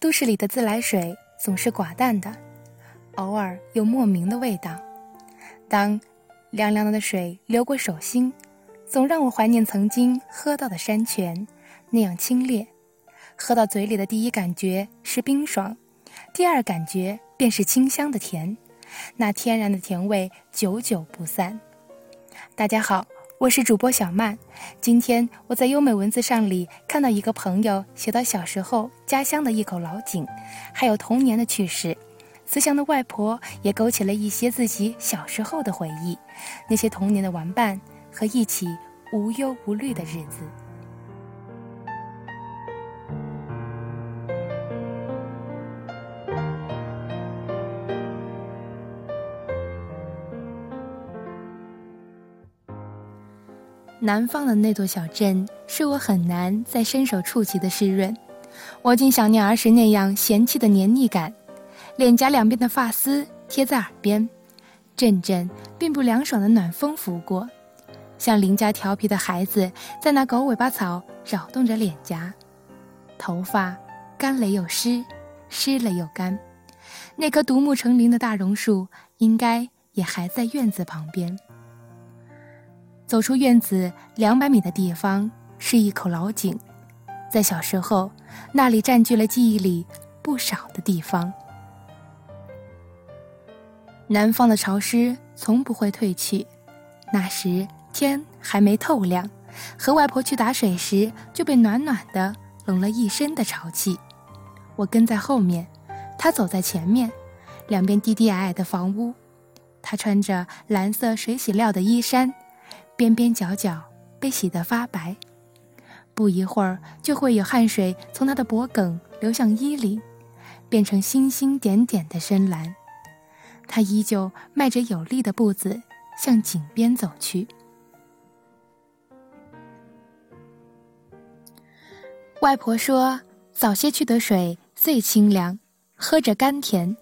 都市里的自来水总是寡淡的，偶尔有莫名的味道。当凉凉的水流过手心，总让我怀念曾经喝到的山泉，那样清冽。喝到嘴里的第一感觉是冰爽，第二感觉便是清香的甜，那天然的甜味久久不散。大家好。我是主播小曼，今天我在优美文字上里看到一个朋友写到小时候家乡的一口老井，还有童年的趣事。慈祥的外婆也勾起了一些自己小时候的回忆，那些童年的玩伴和一起无忧无虑的日子。南方的那座小镇，是我很难再伸手触及的湿润。我竟想念儿时那样嫌弃的黏腻感，脸颊两边的发丝贴在耳边，阵阵并不凉爽的暖风拂过，像邻家调皮的孩子在那狗尾巴草扰动着脸颊，头发干了又湿，湿了又干。那棵独木成林的大榕树，应该也还在院子旁边。走出院子两百米的地方是一口老井，在小时候，那里占据了记忆里不少的地方。南方的潮湿从不会退去，那时天还没透亮，和外婆去打水时就被暖暖的冷了一身的潮气。我跟在后面，她走在前面，两边低低矮矮的房屋，她穿着蓝色水洗料的衣衫。边边角角被洗得发白，不一会儿就会有汗水从他的脖颈流向衣领，变成星星点点的深蓝。他依旧迈着有力的步子向井边走去。外婆说：“早些去的水最清凉，喝着甘甜。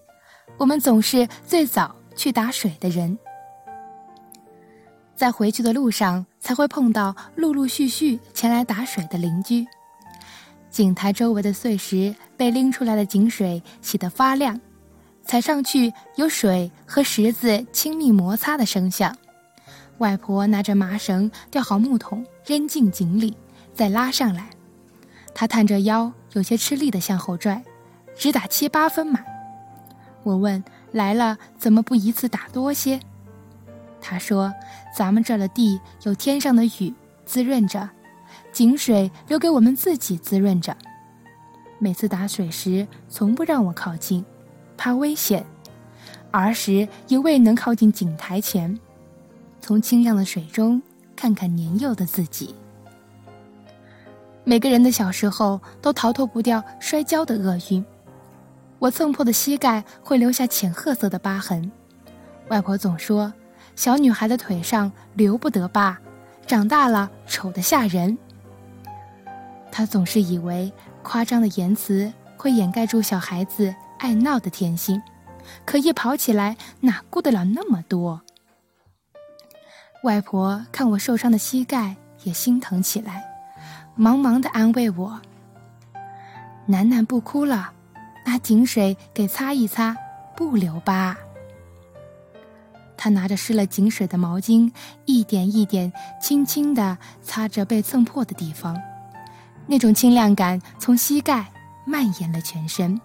我们总是最早去打水的人。”在回去的路上，才会碰到陆陆续续前来打水的邻居。井台周围的碎石被拎出来的井水洗得发亮，踩上去有水和石子亲密摩擦的声响。外婆拿着麻绳吊好木桶，扔进井里，再拉上来。她探着腰，有些吃力地向后拽，只打七八分满。我问：“来了怎么不一次打多些？”他说：“咱们这的地有天上的雨滋润着，井水留给我们自己滋润着。每次打水时，从不让我靠近，怕危险。儿时也未能靠近井台前，从清亮的水中看看年幼的自己。每个人的小时候都逃脱不掉摔跤的厄运。我蹭破的膝盖会留下浅褐色的疤痕。外婆总说。”小女孩的腿上留不得疤，长大了丑得吓人。她总是以为夸张的言辞会掩盖住小孩子爱闹的天性，可一跑起来哪顾得了那么多？外婆看我受伤的膝盖也心疼起来，忙忙的安慰我：“楠楠不哭了，拿井水给擦一擦，不留疤。”他拿着湿了井水的毛巾，一点一点轻轻地擦着被蹭破的地方，那种清亮感从膝盖蔓延了全身，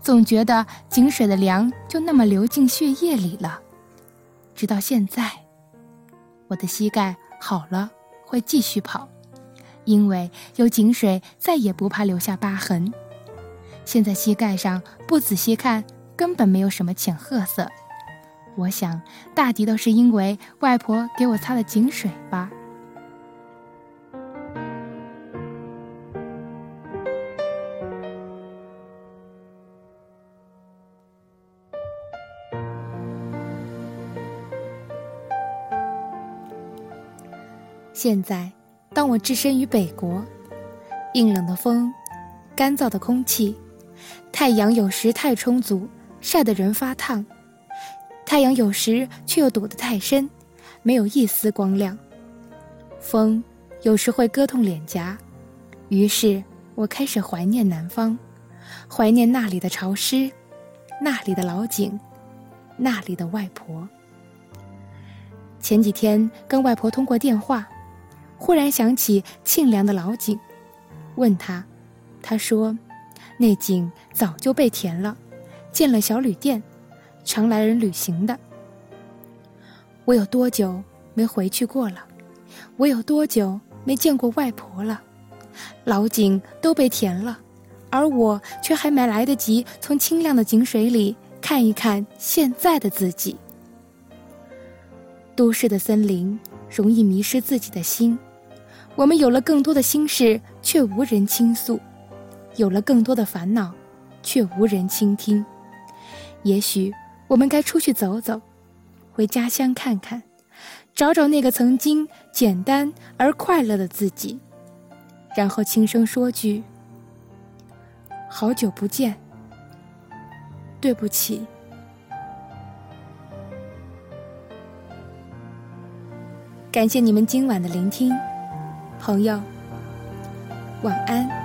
总觉得井水的凉就那么流进血液里了。直到现在，我的膝盖好了，会继续跑，因为有井水，再也不怕留下疤痕。现在膝盖上不仔细看，根本没有什么浅褐色。我想，大抵都是因为外婆给我擦的井水吧。现在，当我置身于北国，硬冷的风，干燥的空气，太阳有时太充足，晒得人发烫。太阳有时却又躲得太深，没有一丝光亮。风有时会割痛脸颊，于是我开始怀念南方，怀念那里的潮湿，那里的老井，那里的外婆。前几天跟外婆通过电话，忽然想起沁凉的老井，问她，她说，那井早就被填了，建了小旅店，常来人旅行的。我有多久没回去过了？我有多久没见过外婆了？老井都被填了，而我却还没来得及从清亮的井水里看一看现在的自己。都市的森林容易迷失自己的心，我们有了更多的心事，却无人倾诉；有了更多的烦恼，却无人倾听。也许我们该出去走走。回家乡看看，找找那个曾经简单而快乐的自己，然后轻声说句：“好久不见，对不起。”感谢你们今晚的聆听，朋友，晚安。